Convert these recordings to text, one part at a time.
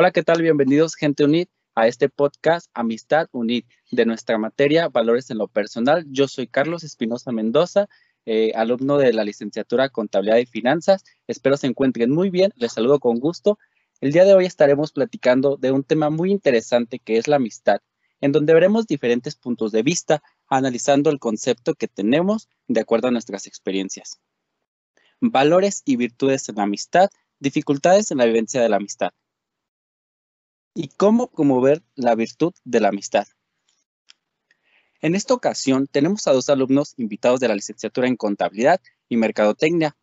Hola, ¿qué tal? Bienvenidos, gente unid, a este podcast Amistad Unid de nuestra materia Valores en lo Personal. Yo soy Carlos Espinosa Mendoza, eh, alumno de la licenciatura Contabilidad y Finanzas. Espero se encuentren muy bien. Les saludo con gusto. El día de hoy estaremos platicando de un tema muy interesante que es la amistad, en donde veremos diferentes puntos de vista, analizando el concepto que tenemos de acuerdo a nuestras experiencias. Valores y virtudes en la amistad, dificultades en la vivencia de la amistad y cómo promover la virtud de la amistad. En esta ocasión tenemos a dos alumnos invitados de la licenciatura en Contabilidad y Mercadotecnia.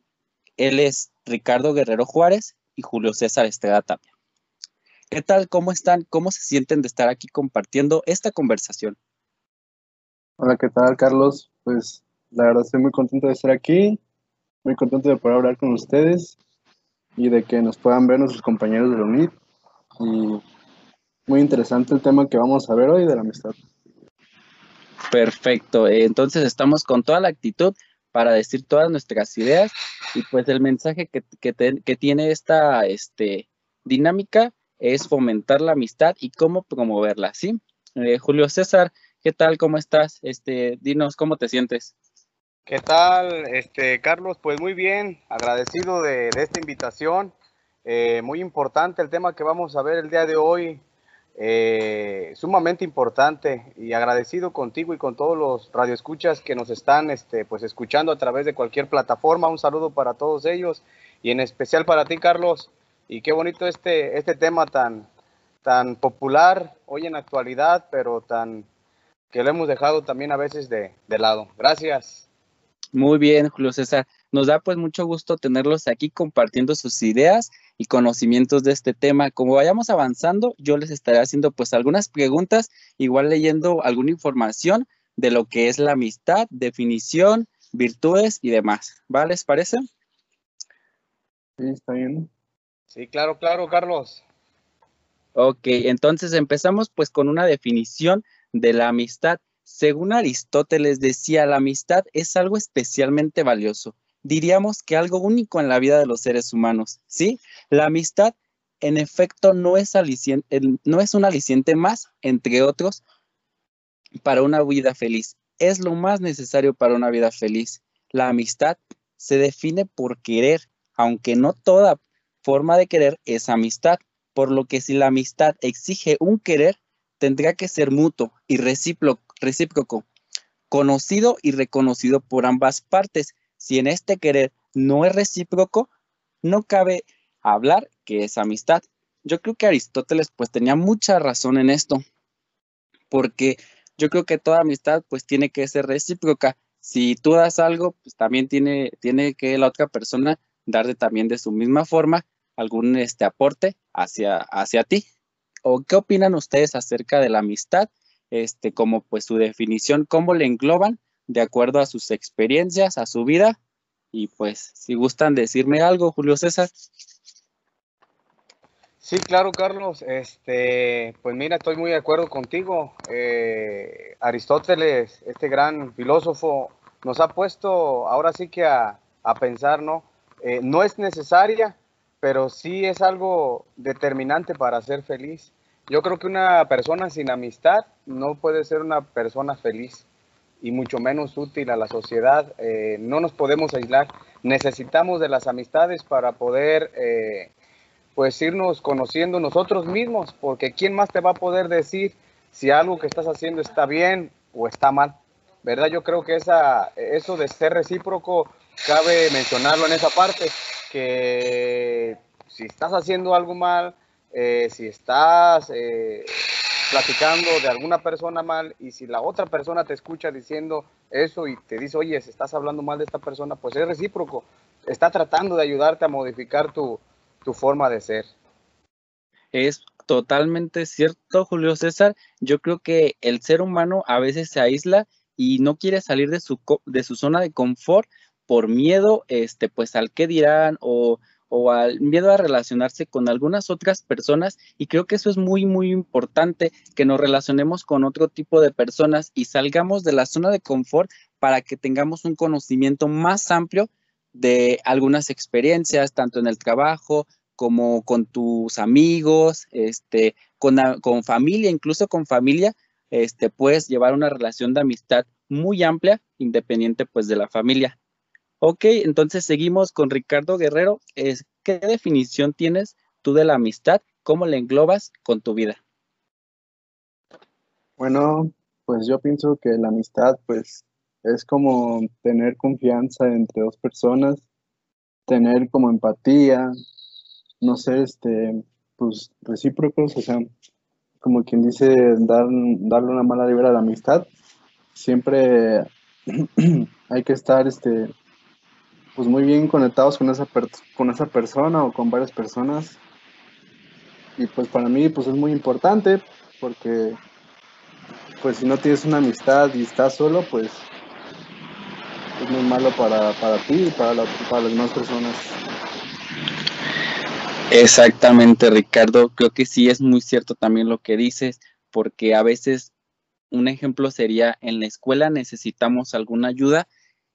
Él es Ricardo Guerrero Juárez y Julio César Estrada Tapia. ¿Qué tal? ¿Cómo están? ¿Cómo se sienten de estar aquí compartiendo esta conversación? Hola, ¿qué tal, Carlos? Pues la verdad estoy muy contento de estar aquí, muy contento de poder hablar con ustedes y de que nos puedan ver nuestros compañeros de la UNIT. Y muy interesante el tema que vamos a ver hoy de la amistad. Perfecto, entonces estamos con toda la actitud para decir todas nuestras ideas y pues el mensaje que, que, tiene esta este, dinámica es fomentar la amistad y cómo promoverla, ¿sí? Eh, Julio César, ¿qué tal? ¿Cómo estás? Este, dinos, ¿cómo te sientes? ¿Qué tal, este, Carlos? Pues muy bien, agradecido de, esta invitación. Eh, muy importante el tema que vamos a ver el día de hoy, eh, sumamente importante y agradecido contigo y con todos los radioescuchas que nos están este, pues, escuchando a través de cualquier plataforma. Un saludo para todos ellos y en especial para ti, Carlos. Y qué bonito este, este tema tan, tan popular hoy en actualidad, pero tan que lo hemos dejado también a veces de, de lado. Gracias. Muy bien, Julio César. Nos da pues mucho gusto tenerlos aquí compartiendo sus ideas y conocimientos de este tema. Como vayamos avanzando, yo les estaré haciendo pues algunas preguntas, igual leyendo alguna información de lo que es la amistad, definición, virtudes y demás. ¿Va? ¿Les parece? Sí, está bien. Sí, claro, claro, Carlos. Ok, entonces empezamos pues con una definición de la amistad. Según Aristóteles decía, la amistad es algo especialmente valioso diríamos que algo único en la vida de los seres humanos, ¿sí? La amistad, en efecto, no es, no es un aliciente más, entre otros, para una vida feliz. Es lo más necesario para una vida feliz. La amistad se define por querer, aunque no toda forma de querer es amistad, por lo que si la amistad exige un querer, tendrá que ser mutuo y recíproco, conocido y reconocido por ambas partes si en este querer no es recíproco, no cabe hablar que es amistad. Yo creo que Aristóteles pues tenía mucha razón en esto, porque yo creo que toda amistad pues tiene que ser recíproca. Si tú das algo, pues también tiene, tiene que la otra persona darte también de su misma forma algún este aporte hacia, hacia ti. ¿O qué opinan ustedes acerca de la amistad? Este, como pues su definición, cómo le engloban de acuerdo a sus experiencias, a su vida. Y pues, si gustan decirme algo, Julio César. Sí, claro, Carlos. Este, pues mira, estoy muy de acuerdo contigo. Eh, Aristóteles, este gran filósofo, nos ha puesto ahora sí que a, pensar, ¿no? Eh, no es necesaria, pero sí es algo determinante para ser feliz. Yo creo que una persona sin amistad no puede ser una persona feliz y mucho menos útil a la sociedad. Eh, no nos podemos aislar. Necesitamos de las amistades para poder eh, pues irnos conociendo nosotros mismos, porque ¿quién más te va a poder decir si algo que estás haciendo está bien o está mal? ¿Verdad? Yo creo que esa, eso de ser recíproco cabe mencionarlo en esa parte, que si estás haciendo algo mal, eh, si estás platicando de alguna persona mal y si la otra persona te escucha diciendo eso y te dice, oye, si estás hablando mal de esta persona, pues es recíproco. Está tratando de ayudarte a modificar tu, tu forma de ser. Es totalmente cierto, Julio César. Yo creo que el ser humano a veces se aísla y no quiere salir de su, de su zona de confort por miedo, este, pues al que dirán o o al miedo a relacionarse con algunas otras personas y creo que eso es muy muy importante que nos relacionemos con otro tipo de personas y salgamos de la zona de confort para que tengamos un conocimiento más amplio de algunas experiencias tanto en el trabajo como con tus amigos, este, con, con familia, incluso con familia, este, puedes llevar una relación de amistad muy amplia, independiente pues de la familia. Ok, entonces seguimos con Ricardo Guerrero. ¿Qué definición tienes tú de la amistad? ¿Cómo la englobas con tu vida? Bueno, pues yo pienso que la amistad pues es como tener confianza entre dos personas, tener como empatía, no sé, este, pues recíprocos, o sea, como quien dice, dar, darle una mala libra a la amistad. Siempre hay que estar, este, pues muy bien conectados con esa, con esa persona o con varias personas. Y pues para mí, pues es muy importante porque, pues si no tienes una amistad y estás solo, pues es muy malo para, ti y para, para las demás personas. Exactamente, Ricardo. Creo que sí es muy cierto también lo que dices, porque a veces un ejemplo sería en la escuela necesitamos alguna ayuda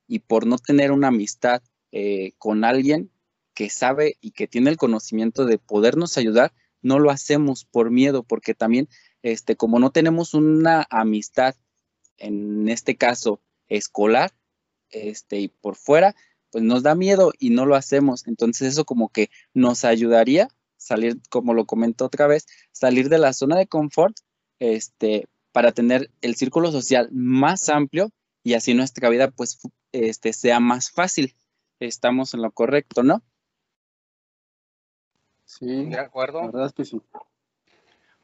y por no tener una amistad eh, con alguien que sabe y que tiene el conocimiento de podernos ayudar, no lo hacemos por miedo, porque también, este, como no tenemos una amistad, en este caso escolar, este, y por fuera, pues nos da miedo y no lo hacemos. Entonces eso como que nos ayudaría salir, como lo comento otra vez, salir de la zona de confort, este, para tener el círculo social más amplio y así nuestra vida pues este, sea más fácil. Estamos en lo correcto, ¿no? Sí, de acuerdo. La verdad es que sí.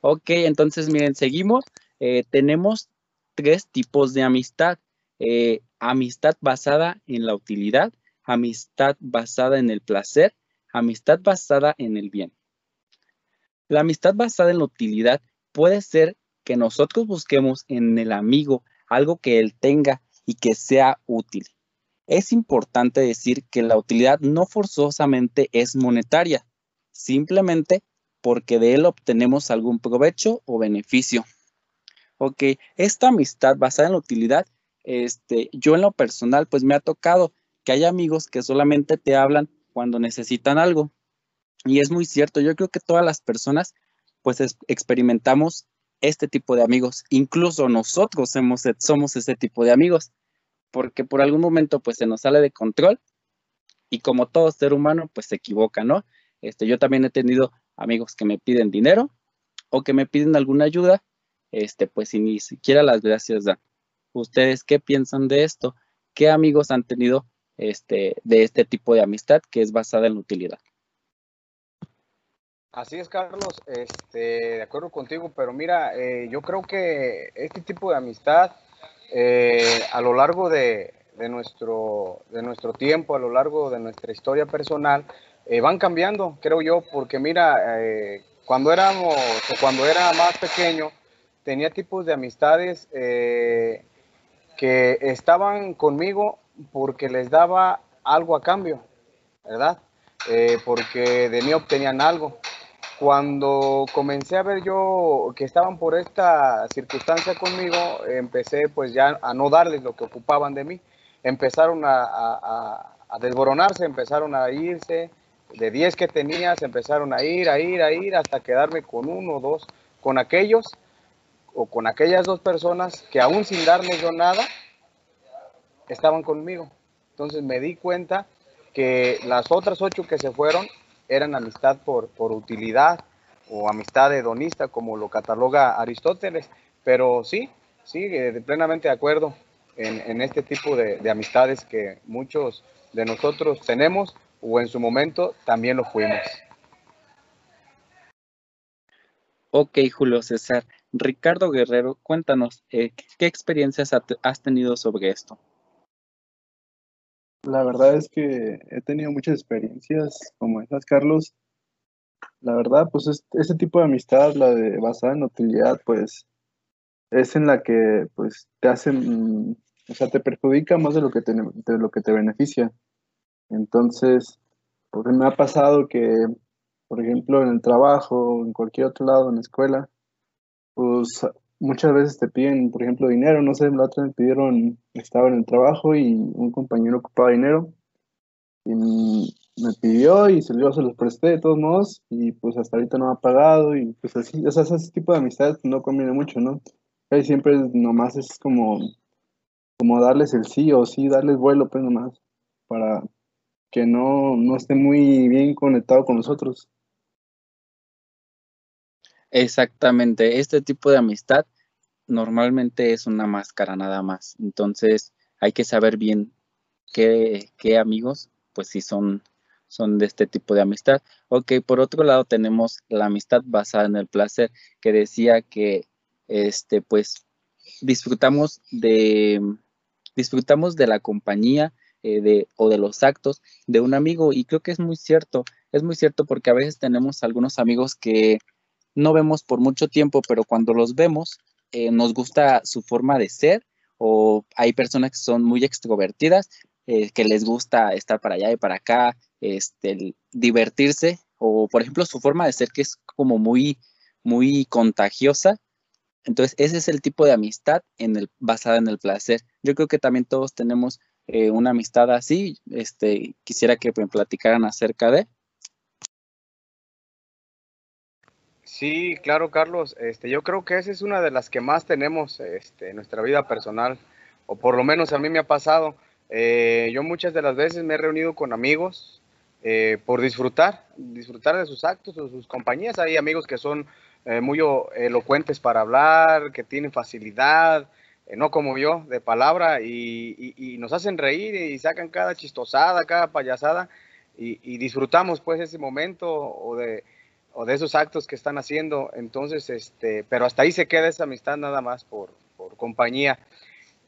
Ok, entonces miren, seguimos. Eh, tenemos tres tipos de amistad. Eh, amistad basada en la utilidad, amistad basada en el placer, amistad basada en el bien. La amistad basada en la utilidad puede ser que nosotros busquemos en el amigo algo que él tenga y que sea útil. Es importante decir que la utilidad no forzosamente es monetaria, simplemente porque de él obtenemos algún provecho o beneficio. Ok, esta amistad basada en la utilidad, este, yo en lo personal, pues me ha tocado que hay amigos que solamente te hablan cuando necesitan algo. Y es muy cierto, yo creo que todas las personas pues experimentamos este tipo de amigos, incluso nosotros somos ese tipo de amigos, porque por algún momento pues se nos sale de control y como todo ser humano pues se equivoca, ¿no? Este, yo también he tenido amigos que me piden dinero o que me piden alguna ayuda, este, pues si ni siquiera las gracias dan. ¿Ustedes qué piensan de esto? ¿Qué amigos han tenido este, de este tipo de amistad que es basada en la utilidad. Así es, Carlos, este, de acuerdo contigo, pero mira, eh, yo creo que este tipo de amistad eh, a lo largo de, nuestro, de nuestro tiempo, a lo largo de nuestra historia personal, eh, van cambiando, creo yo, porque mira, cuando éramos cuando era más pequeño, tenía tipos de amistades que estaban conmigo porque les daba algo a cambio, ¿verdad? Eh, porque de mí obtenían algo. Cuando comencé a ver yo que estaban por esta circunstancia conmigo, empecé pues ya a no darles lo que ocupaban de mí. Empezaron a, desboronarse, empezaron a irse, de 10 que tenía, se empezaron a ir, a ir, a ir, hasta quedarme con uno o dos, con aquellos o con aquellas dos personas que aún sin darles yo nada, estaban conmigo. Entonces me di cuenta que las otras ocho que se fueron eran amistad por, por utilidad o amistad hedonista, como lo cataloga Aristóteles. Pero sí, sí, eh, plenamente de acuerdo en, este tipo de, de, amistades que muchos de nosotros tenemos o en su momento también lo fuimos. Ok, Julio César. Ricardo Guerrero, cuéntanos, eh, ¿qué experiencias has tenido sobre esto? La verdad es que he tenido muchas experiencias como esas, Carlos. La verdad, pues este, tipo de amistad, la de basada en utilidad, pues es en la que pues te hacen, o sea, te perjudica más de lo que te, de lo que te beneficia. Entonces, porque me ha pasado que, por ejemplo, en el trabajo en cualquier otro lado, en la escuela, pues muchas veces te piden, por ejemplo, dinero. No sé, la otra me pidieron, estaba en el trabajo y un compañero ocupaba dinero. Y me pidió y se, se los presté de todos modos y pues hasta ahorita no ha pagado y pues así, o sea, ese tipo de amistad no conviene mucho, ¿no? Ahí siempre nomás es como, como darles el sí o sí, darles vuelo pues nomás para que no, no esté muy bien conectado con nosotros. Exactamente, este tipo de amistad normalmente es una máscara nada más, entonces hay que saber bien qué, qué amigos pues sí son son de este tipo de amistad. Ok, por otro lado tenemos la amistad basada en el placer, que decía que este, pues disfrutamos de, disfrutamos de la compañía eh, de, o de los actos de un amigo y creo que es muy cierto, es muy cierto porque a veces tenemos algunos amigos que no vemos por mucho tiempo, pero cuando los vemos eh, nos gusta su forma de ser o hay personas que son muy extrovertidas, eh, que les gusta estar para allá y para acá, este, divertirse, o por ejemplo su forma de ser que es como muy, muy contagiosa. Entonces, ese es el tipo de amistad en el, basada en el placer. Yo creo que también todos tenemos eh, una amistad así. Este, quisiera que platicaran acerca de. Sí, claro, Carlos. Este, yo creo que esa es una de las que más tenemos este, en nuestra vida personal, o por lo menos a mí me ha pasado. Eh, yo muchas de las veces me he reunido con amigos eh, por disfrutar, disfrutar de sus actos o sus compañías. Hay amigos que son eh, muy elocuentes para hablar, que tienen facilidad, no como yo, de palabra, y, nos hacen reír y sacan cada chistosada, cada payasada, y, disfrutamos pues ese momento o de, o de esos actos que están haciendo. Entonces, este, pero hasta ahí se queda esa amistad nada más por, por compañía.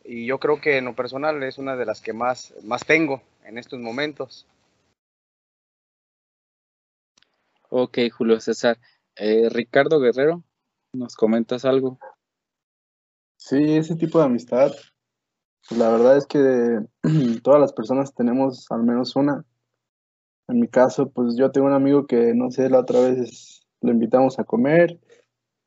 Y yo creo que en lo personal es una de las que más, más tengo en estos momentos. Ok, Julio César. Eh, Ricardo Guerrero, ¿nos comentas algo? Sí, ese tipo de amistad, la verdad es que todas las personas tenemos al menos una. En mi caso, pues yo tengo un amigo que, no sé, la otra vez lo invitamos a comer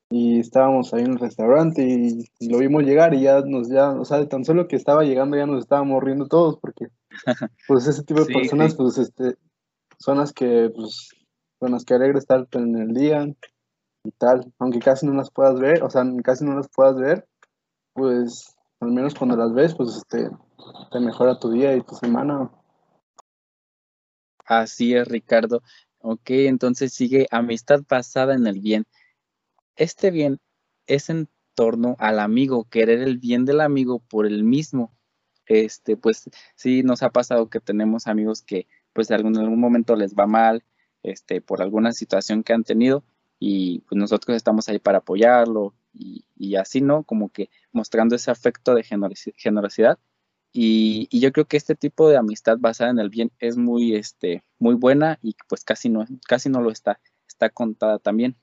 y estábamos ahí en el restaurante y, lo vimos llegar y ya nos, ya, o sea, tan solo que estaba llegando ya nos estábamos riendo todos porque, pues ese tipo de personas, pues, este, son las que, pues, con las que alegra estar en el día y tal, aunque casi no las puedas ver, o sea, casi no las puedas ver, pues al menos cuando las ves, pues este, te mejora tu día y tu semana. Así es, Ricardo. Ok, entonces sigue amistad basada en el bien. Este bien es en torno al amigo, querer el bien del amigo por el mismo. Este, pues sí, nos ha pasado que tenemos amigos que pues en algún momento les va mal, este, por alguna situación que han tenido y pues nosotros estamos ahí para apoyarlo y, así, ¿no? Como que mostrando ese afecto de generosidad. Y, yo creo que este tipo de amistad basada en el bien es muy, este, muy buena y pues casi no, casi no lo está, está contada también.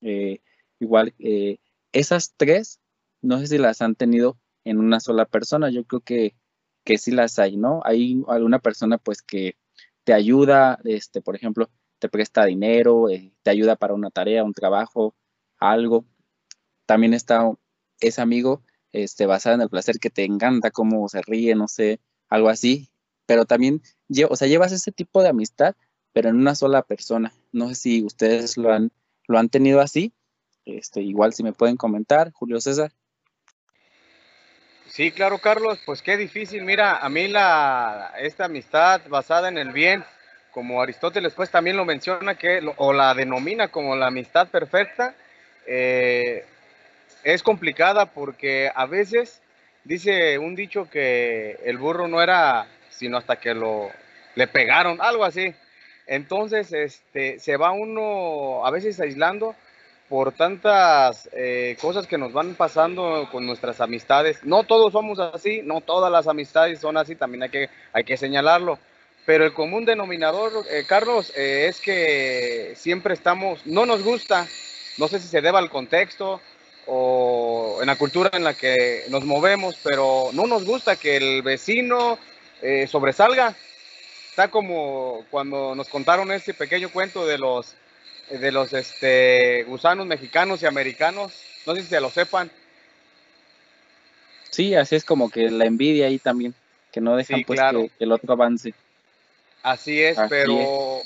Eh, igual, eh, esas tres, no sé si las han tenido en una sola persona, yo creo que, que sí las hay, ¿no? Hay alguna persona pues que te ayuda, este, por ejemplo, te presta dinero, eh, te ayuda para una tarea, un trabajo, algo. También está ese amigo este, basado en el placer que te encanta, cómo se ríe, no sé, algo así. Pero también, o sea, llevas ese tipo de amistad, pero en una sola persona. No sé si ustedes lo han, lo han tenido así. Este, igual si me pueden comentar, Julio César. Sí, claro, Carlos, pues qué difícil. Mira, a mí la, esta amistad basada en el bien, como Aristóteles pues también lo menciona, que, o la denomina como la amistad perfecta, eh, es complicada porque a veces dice un dicho que el burro no era sino hasta que lo le pegaron, algo así. Entonces, este, se va uno a veces aislando por tantas eh, cosas que nos van pasando con nuestras amistades. No todos somos así, no todas las amistades son así, también hay que, hay que señalarlo. Pero el común denominador, eh, Carlos, eh, es que siempre estamos, no nos gusta, no sé si se deba al contexto o en la cultura en la que nos movemos, pero no nos gusta que el vecino eh, sobresalga. Está como cuando nos contaron este pequeño cuento de los, de los este, gusanos mexicanos y americanos, no sé si se lo sepan. Sí, así es como que la envidia ahí también, que no dejan pues que el otro avance. Así es, pero,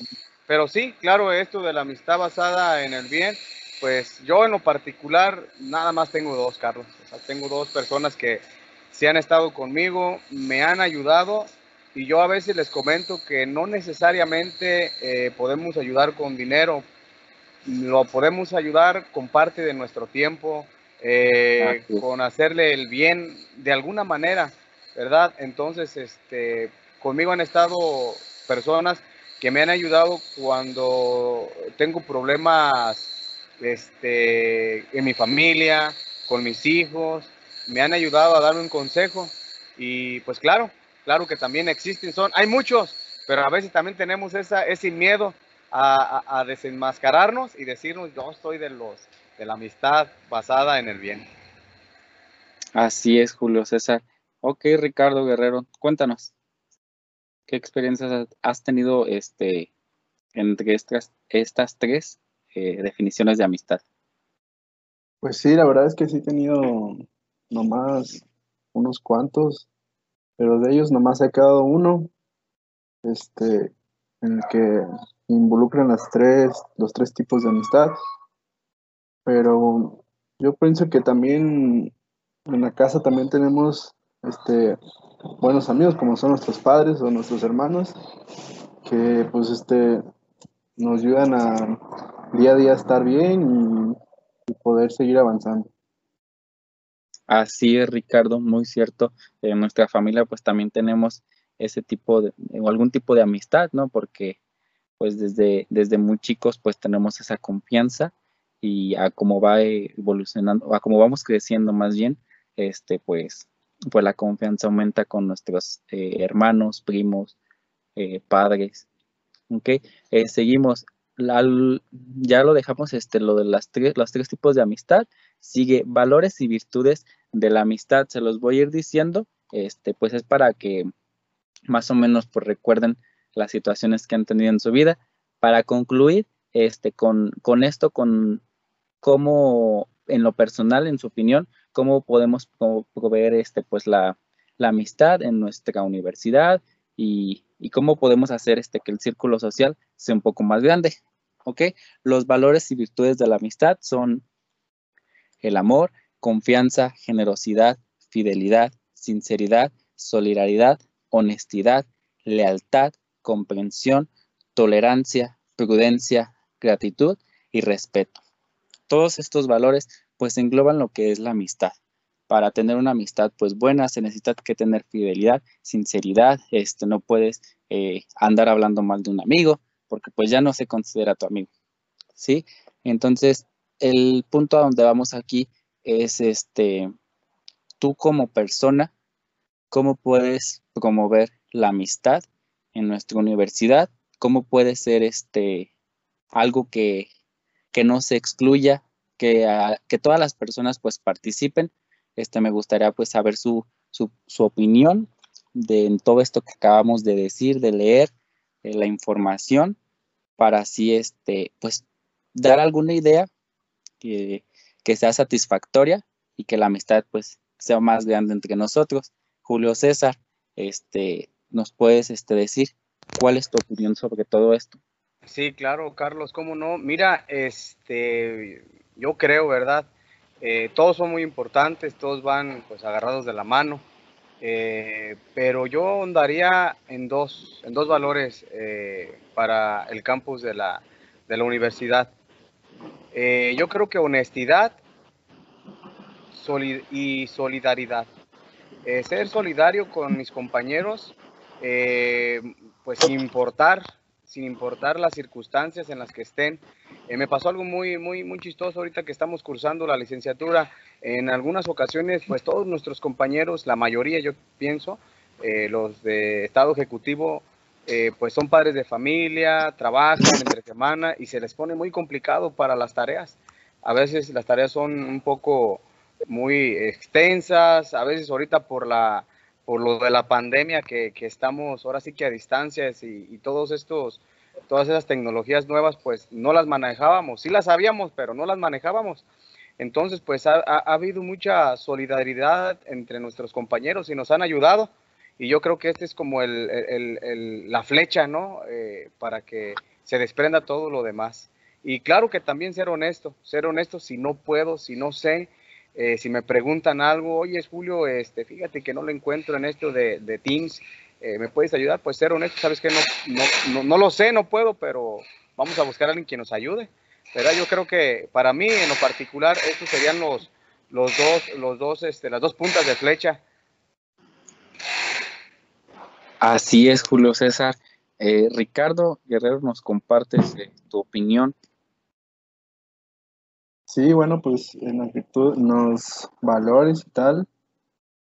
pero sí, claro, esto de la amistad basada en el bien, pues yo en lo particular nada más tengo dos, Carlos. O sea, tengo dos personas que se han estado conmigo, me han ayudado y yo a veces les comento que no necesariamente eh, podemos ayudar con dinero, lo podemos ayudar con parte de nuestro tiempo, eh, con hacerle el bien de alguna manera, ¿verdad? Entonces, este, conmigo han estado personas que me han ayudado cuando tengo problemas este, en mi familia, con mis hijos, me han ayudado a darme un consejo y pues claro, claro que también existen, son, hay muchos, pero a veces también tenemos esa, ese miedo a, desenmascararnos y decirnos yo soy de los de la amistad basada en el bien. Así es, Julio César. Ok, Ricardo Guerrero, cuéntanos. ¿Qué experiencias has tenido este, entre estas, estas tres eh, definiciones de amistad? Pues sí, la verdad es que sí he tenido nomás unos cuantos, pero de ellos nomás ha quedado uno, este, en el que involucran las tres, los tres tipos de amistad. Pero yo pienso que también en la casa también tenemos este, buenos amigos como son nuestros padres o nuestros hermanos que pues este nos ayudan a día a día estar bien y poder seguir avanzando. Así es, Ricardo, muy cierto. En nuestra familia pues también tenemos ese tipo de, o algún tipo de amistad, ¿no? Porque pues desde, desde muy chicos pues tenemos esa confianza y a cómo va evolucionando, a cómo vamos creciendo más bien, este pues, pues la confianza aumenta con nuestros eh, hermanos, primos, eh, padres. ¿Ok? Eh, seguimos. Ya lo dejamos este, lo de las tres, los tres tipos de amistad sigue valores y virtudes de la amistad. Se los voy a ir diciendo, este, pues es para que más o menos pues recuerden las situaciones que han tenido en su vida. Para concluir, este, con, con esto, con cómo en lo personal, en su opinión, cómo podemos proveer este, pues la, la amistad en nuestra universidad y, y, cómo podemos hacer este, que el círculo social sea un poco más grande. ¿Ok? Los valores y virtudes de la amistad son el amor, confianza, generosidad, fidelidad, sinceridad, solidaridad, honestidad, lealtad, comprensión, tolerancia, prudencia, gratitud y respeto. Todos estos valores pues engloban lo que es la amistad. Para tener una amistad pues buena se necesita que tener fidelidad, sinceridad, este, no puedes eh, andar hablando mal de un amigo porque pues ya no se considera tu amigo, ¿sí? Entonces el punto a donde vamos aquí es este, tú como persona, cómo puedes promover la amistad en nuestra universidad, cómo puede ser este, algo que, no se excluya, que, que, todas las personas pues participen. Este, me gustaría pues saber su, su, opinión de todo esto que acabamos de decir, de leer, la información, para así este, pues dar alguna idea que, sea satisfactoria y que la amistad pues sea más grande entre nosotros. Julio César, este, ¿nos puedes este, decir cuál es tu opinión sobre todo esto? Sí, claro, Carlos, cómo no. Mira, este, yo creo, ¿verdad? Eh, todos son muy importantes, todos van pues agarrados de la mano, eh, pero yo andaría en dos, en dos valores eh, para el campus de la, de la universidad. Eh, yo creo que honestidad y solidaridad. Ser solidario con mis compañeros, pues sin importar, sin importar las circunstancias en las que estén. me pasó algo muy, muy, muy chistoso ahorita que estamos cursando la licenciatura. En algunas ocasiones, pues todos nuestros compañeros, la mayoría yo pienso, los de Estado Ejecutivo, eh, pues son padres de familia, trabajan entre semana y se les pone muy complicado para las tareas. A veces las tareas son un poco muy extensas, a veces ahorita por la por lo de la pandemia que, estamos ahora sí que a distancias y, todos estos todas esas tecnologías nuevas pues no las manejábamos, sí las sabíamos pero no las manejábamos. Entonces pues ha, ha habido mucha solidaridad entre nuestros compañeros y nos han ayudado Y yo creo que este es como el, la flecha, ¿no? Eh, para que se desprenda todo lo demás. Y claro que también ser honesto, ser honesto si no puedo, si no sé, eh, si me preguntan algo, oye, Julio, este, fíjate que no lo encuentro en esto de, Teams, eh, ¿me puedes ayudar? Pues ser honesto, sabes que no, no, no, lo sé, no puedo, pero vamos a buscar a alguien que nos ayude. ¿Verdad? Yo creo que para mí en lo particular estos serían los, los dos, los dos, este, las dos puntas de flecha. Así es, Julio César. Eh, Ricardo Guerrero, nos compartes eh, tu opinión. Sí, bueno, pues en actitud, en los valores y tal,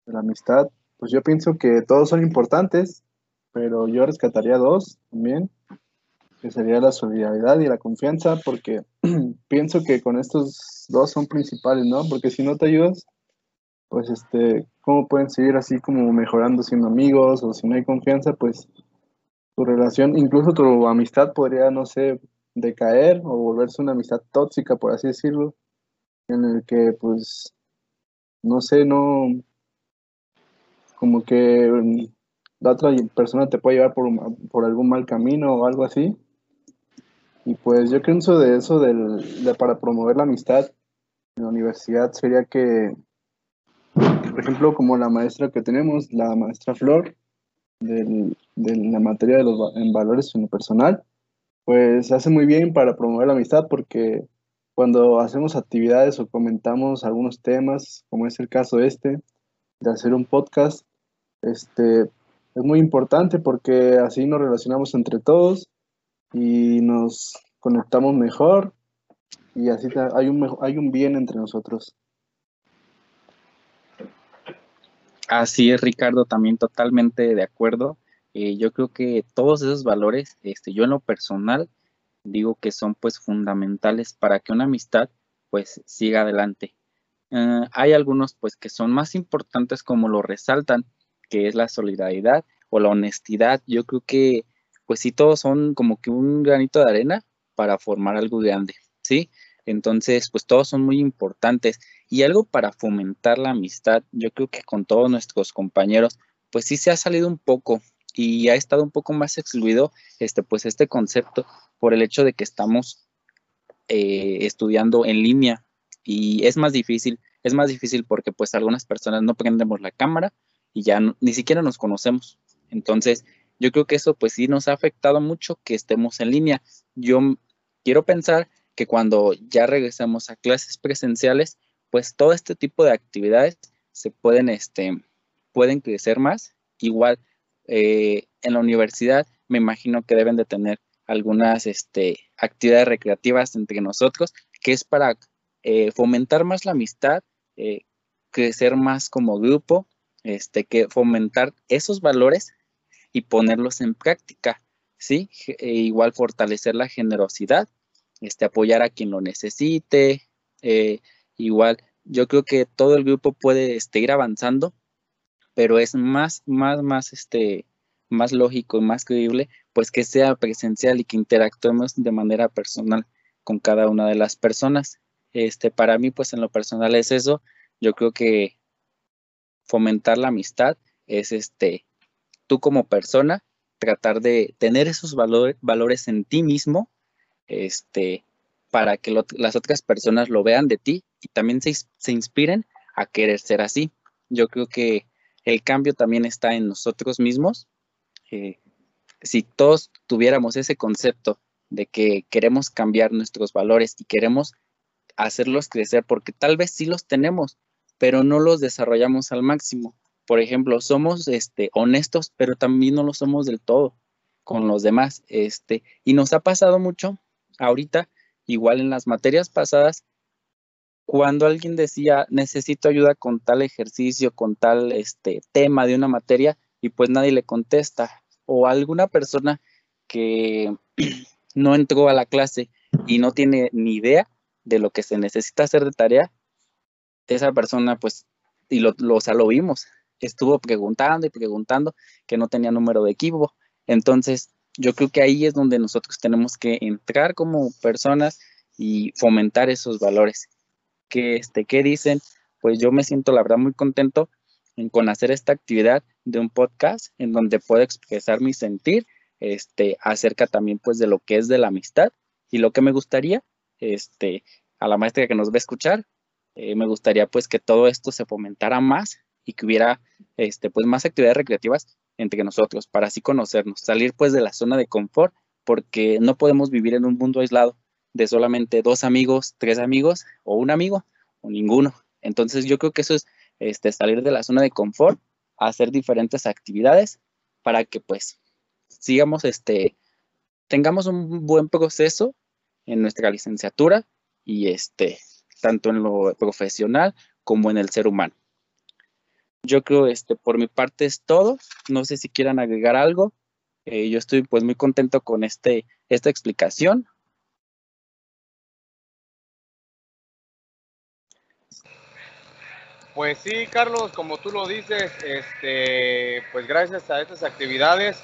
de la amistad, pues yo pienso que todos son importantes, pero yo rescataría dos también, que sería la solidaridad y la confianza, porque pienso que con estos dos son principales, ¿no? Porque si no te ayudas, pues este, ¿cómo pueden seguir así como mejorando siendo amigos? O si no hay confianza, pues tu relación, incluso tu amistad podría, no sé, decaer o volverse una amistad tóxica, por así decirlo, en el que pues, no sé, no, como que la otra persona te puede llevar por, por algún mal camino o algo así. Y pues yo pienso de eso, del, de para promover la amistad en la universidad, sería que, por ejemplo, como la maestra que tenemos, la maestra Flor, de la materia de los en valores en lo personal, pues hace muy bien para promover la amistad porque cuando hacemos actividades o comentamos algunos temas, como es el caso este, de hacer un podcast, este, es muy importante porque así nos relacionamos entre todos y nos conectamos mejor y así hay un, hay un bien entre nosotros. Así es, Ricardo, también totalmente de acuerdo. Eh, yo creo que todos esos valores, este, yo en lo personal, digo que son pues fundamentales para que una amistad pues siga adelante. Eh, hay algunos pues que son más importantes como lo resaltan, que es la solidaridad o la honestidad. Yo creo que pues sí todos son como que un granito de arena para formar algo grande, ¿sí? Entonces, pues todos son muy importantes. Y algo para fomentar la amistad, yo creo que con todos nuestros compañeros, pues sí se ha salido un poco y ha estado un poco más excluido este, pues este concepto por el hecho de que estamos eh, estudiando en línea y es más difícil, es más difícil porque pues algunas personas no prendemos la cámara y ya ni siquiera nos conocemos. Entonces, yo creo que eso pues sí nos ha afectado mucho que estemos en línea. Yo quiero pensar que cuando ya regresemos a clases presenciales, pues todo este tipo de actividades se pueden, este, pueden crecer más. Igual eh, en la universidad me imagino que deben de tener algunas este, actividades recreativas entre nosotros, que es para eh, fomentar más la amistad, eh, crecer más como grupo, este, que fomentar esos valores y ponerlos en práctica, ¿sí? E igual fortalecer la generosidad, este, apoyar a quien lo necesite, igual yo creo que todo el grupo puede este, ir avanzando pero es más, más, más, este, más lógico y más creíble, pues que sea presencial y que interactuemos de manera personal con cada una de las personas. Este, para mí, pues en lo personal es eso. Yo creo que fomentar la amistad es este, tú como persona, tratar de tener esos valores, en ti mismo, este, para que las otras personas lo vean de ti y también se, se inspiren a querer ser así. Yo creo que el cambio también está en nosotros mismos. Eh, si todos tuviéramos ese concepto de que queremos cambiar nuestros valores y queremos hacerlos crecer, porque tal vez sí los tenemos, pero no los desarrollamos al máximo. Por ejemplo, somos este, honestos, pero también no lo somos del todo con los demás. Este, y nos ha pasado mucho ahorita, igual en las materias pasadas, cuando alguien decía necesito ayuda con tal ejercicio, con tal este, tema de una materia y pues nadie le contesta o alguna persona que no entró a la clase y no tiene ni idea de lo que se necesita hacer de tarea, esa persona pues, y lo, lo, lo vimos, estuvo preguntando y preguntando que no tenía número de equipo. Entonces, yo creo que ahí es donde nosotros tenemos que entrar como personas y fomentar esos valores que este, ¿qué dicen? Pues yo me siento la verdad muy contento en, con hacer esta actividad de un podcast en donde puedo expresar mi sentir este, acerca también pues de lo que es de la amistad y lo que me gustaría, este, a la maestra que nos va a escuchar, eh, me gustaría pues que todo esto se fomentara más y que hubiera este, pues más actividades recreativas entre nosotros para así conocernos, salir pues de la zona de confort porque no podemos vivir en un mundo aislado de solamente dos amigos, tres amigos o un amigo o ninguno. Entonces yo creo que eso es este, salir de la zona de confort, hacer diferentes actividades para que pues sigamos, este, tengamos un buen proceso en nuestra licenciatura y este, tanto en lo profesional como en el ser humano. Yo creo, este, por mi parte es todo. No sé si quieran agregar algo. Eh, yo estoy pues muy contento con este, esta explicación. Pues sí, Carlos, como tú lo dices, este, pues gracias a estas actividades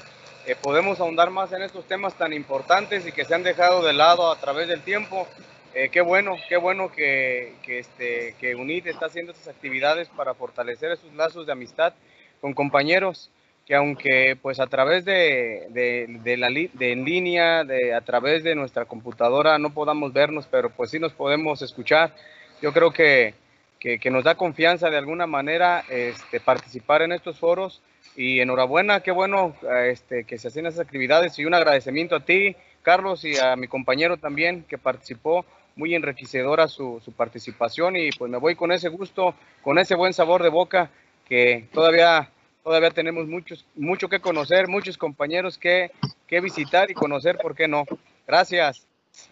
eh, podemos ahondar más en estos temas tan importantes y que se han dejado de lado a través del tiempo. Eh, qué bueno, qué bueno que, este, que UNIT está haciendo estas actividades para fortalecer esos lazos de amistad con compañeros que aunque pues a través de, de, la en línea, de, a través de nuestra computadora no podamos vernos, pero pues sí nos podemos escuchar. Yo creo que, que, que nos da confianza de alguna manera este, participar en estos foros y enhorabuena, qué bueno este, que se hacen esas actividades y un agradecimiento a ti, Carlos, y a mi compañero también que participó muy enriquecedora su, participación y pues me voy con ese gusto, con ese buen sabor de boca que todavía, todavía tenemos muchos, mucho que conocer, muchos compañeros que, que visitar y conocer, ¿por qué no? Gracias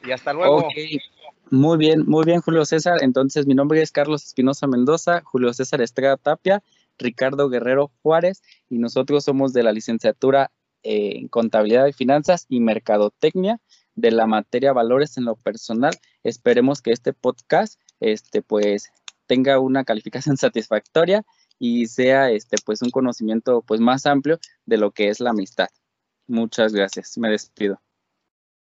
y hasta luego. Muy bien, muy bien, Julio César. Entonces, mi nombre es Carlos Espinosa Mendoza, Julio César Estrada Tapia, Ricardo Guerrero Juárez y nosotros somos de la licenciatura en Contabilidad y Finanzas y Mercadotecnia de la materia valores en lo personal. Esperemos que este podcast este pues tenga una calificación satisfactoria y sea este pues un conocimiento pues más amplio de lo que es la amistad. Muchas gracias. Me despido.